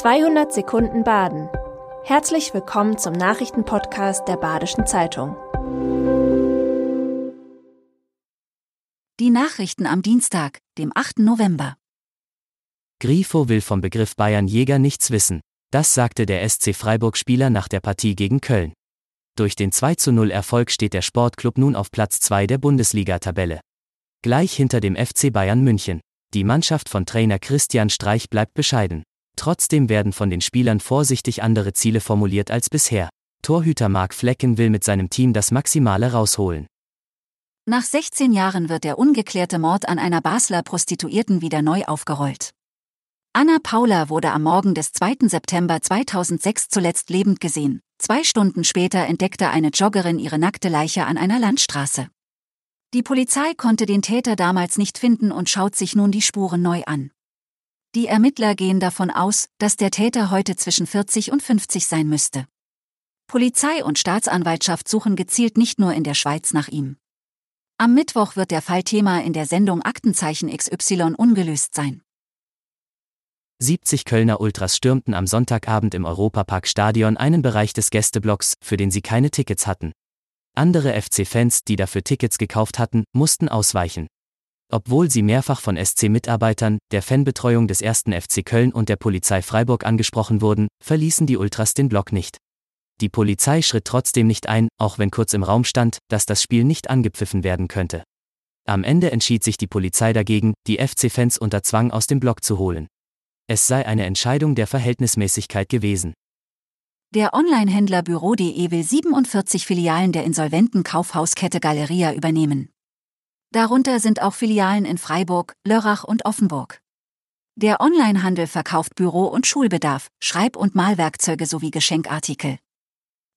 200 Sekunden Baden. Herzlich willkommen zum Nachrichtenpodcast der Badischen Zeitung. Die Nachrichten am Dienstag, dem 8. November. Grifo will vom Begriff Bayern-Jäger nichts wissen. Das sagte der SC Freiburg-Spieler nach der Partie gegen Köln. Durch den 20 Erfolg steht der Sportclub nun auf Platz 2 der Bundesliga-Tabelle. Gleich hinter dem FC Bayern München. Die Mannschaft von Trainer Christian Streich bleibt bescheiden. Trotzdem werden von den Spielern vorsichtig andere Ziele formuliert als bisher. Torhüter Marc Flecken will mit seinem Team das Maximale rausholen. Nach 16 Jahren wird der ungeklärte Mord an einer Basler Prostituierten wieder neu aufgerollt. Anna Paula wurde am Morgen des 2. September 2006 zuletzt lebend gesehen. Zwei Stunden später entdeckte eine Joggerin ihre nackte Leiche an einer Landstraße. Die Polizei konnte den Täter damals nicht finden und schaut sich nun die Spuren neu an. Die Ermittler gehen davon aus, dass der Täter heute zwischen 40 und 50 sein müsste. Polizei und Staatsanwaltschaft suchen gezielt nicht nur in der Schweiz nach ihm. Am Mittwoch wird der Fall Thema in der Sendung Aktenzeichen XY ungelöst sein. 70 Kölner Ultras stürmten am Sonntagabend im Europapark-Stadion einen Bereich des Gästeblocks, für den sie keine Tickets hatten. Andere FC-Fans, die dafür Tickets gekauft hatten, mussten ausweichen. Obwohl sie mehrfach von SC-Mitarbeitern, der Fanbetreuung des 1. FC Köln und der Polizei Freiburg angesprochen wurden, verließen die Ultras den Block nicht. Die Polizei schritt trotzdem nicht ein, auch wenn kurz im Raum stand, dass das Spiel nicht angepfiffen werden könnte. Am Ende entschied sich die Polizei dagegen, die FC-Fans unter Zwang aus dem Block zu holen. Es sei eine Entscheidung der Verhältnismäßigkeit gewesen. Der Online-Händler Büro.de will 47 Filialen der insolventen Kaufhauskette Galeria übernehmen. Darunter sind auch Filialen in Freiburg, Lörrach und Offenburg. Der Onlinehandel verkauft Büro- und Schulbedarf, Schreib- und Malwerkzeuge sowie Geschenkartikel.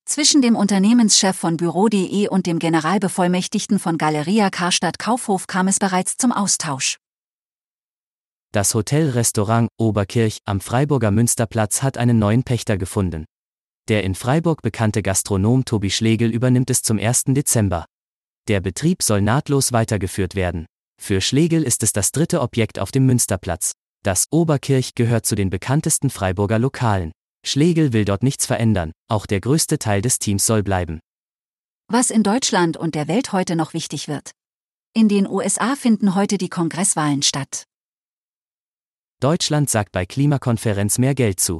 Zwischen dem Unternehmenschef von Büro.de und dem Generalbevollmächtigten von Galeria Karstadt Kaufhof kam es bereits zum Austausch. Das Hotel-Restaurant Oberkirch am Freiburger Münsterplatz hat einen neuen Pächter gefunden. Der in Freiburg bekannte Gastronom Tobi Schlegel übernimmt es zum 1. Dezember. Der Betrieb soll nahtlos weitergeführt werden. Für Schlegel ist es das dritte Objekt auf dem Münsterplatz. Das Oberkirch gehört zu den bekanntesten Freiburger Lokalen. Schlegel will dort nichts verändern, auch der größte Teil des Teams soll bleiben. Was in Deutschland und der Welt heute noch wichtig wird. In den USA finden heute die Kongresswahlen statt. Deutschland sagt bei Klimakonferenz mehr Geld zu.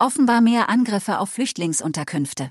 Offenbar mehr Angriffe auf Flüchtlingsunterkünfte.